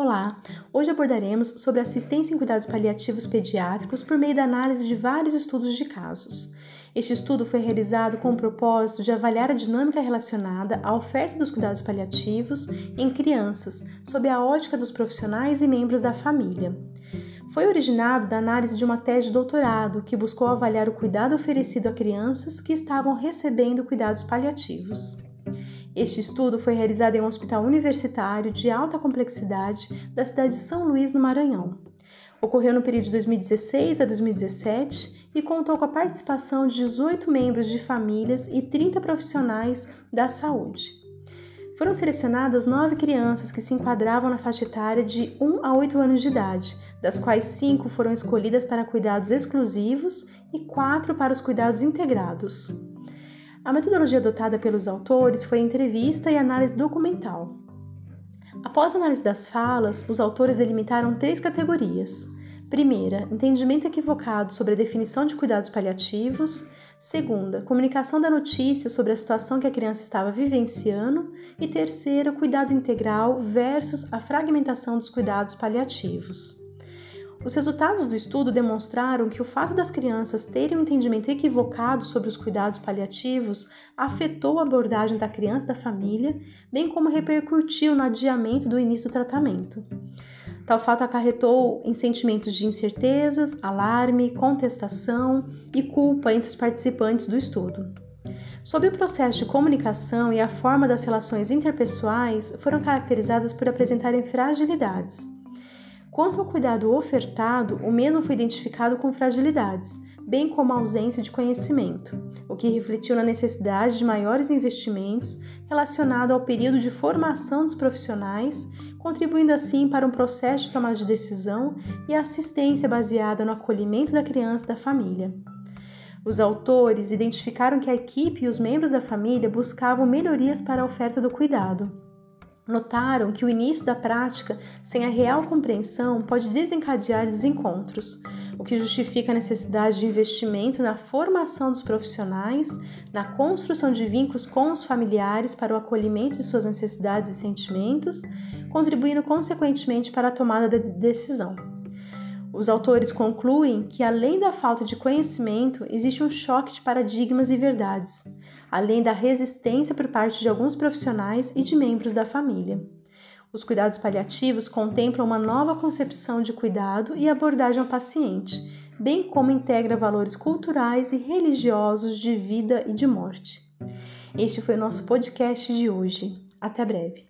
Olá! Hoje abordaremos sobre assistência em cuidados paliativos pediátricos por meio da análise de vários estudos de casos. Este estudo foi realizado com o propósito de avaliar a dinâmica relacionada à oferta dos cuidados paliativos em crianças, sob a ótica dos profissionais e membros da família. Foi originado da análise de uma tese de doutorado que buscou avaliar o cuidado oferecido a crianças que estavam recebendo cuidados paliativos. Este estudo foi realizado em um hospital universitário de alta complexidade da cidade de São Luís, no Maranhão. Ocorreu no período de 2016 a 2017 e contou com a participação de 18 membros de famílias e 30 profissionais da saúde. Foram selecionadas nove crianças que se enquadravam na faixa etária de 1 a 8 anos de idade, das quais cinco foram escolhidas para cuidados exclusivos e quatro para os cuidados integrados. A metodologia adotada pelos autores foi entrevista e análise documental. Após a análise das falas, os autores delimitaram três categorias. Primeira, entendimento equivocado sobre a definição de cuidados paliativos. Segunda, comunicação da notícia sobre a situação que a criança estava vivenciando. E terceira, cuidado integral versus a fragmentação dos cuidados paliativos. Os resultados do estudo demonstraram que o fato das crianças terem um entendimento equivocado sobre os cuidados paliativos afetou a abordagem da criança e da família, bem como repercutiu no adiamento do início do tratamento. Tal fato acarretou em sentimentos de incertezas, alarme, contestação e culpa entre os participantes do estudo. Sob o processo de comunicação e a forma das relações interpessoais foram caracterizadas por apresentarem fragilidades. Quanto ao cuidado ofertado, o mesmo foi identificado com fragilidades, bem como a ausência de conhecimento, o que refletiu na necessidade de maiores investimentos relacionado ao período de formação dos profissionais, contribuindo assim para um processo de tomada de decisão e assistência baseada no acolhimento da criança e da família. Os autores identificaram que a equipe e os membros da família buscavam melhorias para a oferta do cuidado notaram que o início da prática sem a real compreensão pode desencadear desencontros, o que justifica a necessidade de investimento na formação dos profissionais, na construção de vínculos com os familiares para o acolhimento de suas necessidades e sentimentos, contribuindo consequentemente para a tomada de decisão. Os autores concluem que, além da falta de conhecimento, existe um choque de paradigmas e verdades, além da resistência por parte de alguns profissionais e de membros da família. Os cuidados paliativos contemplam uma nova concepção de cuidado e abordagem ao paciente, bem como integra valores culturais e religiosos de vida e de morte. Este foi o nosso podcast de hoje. Até breve.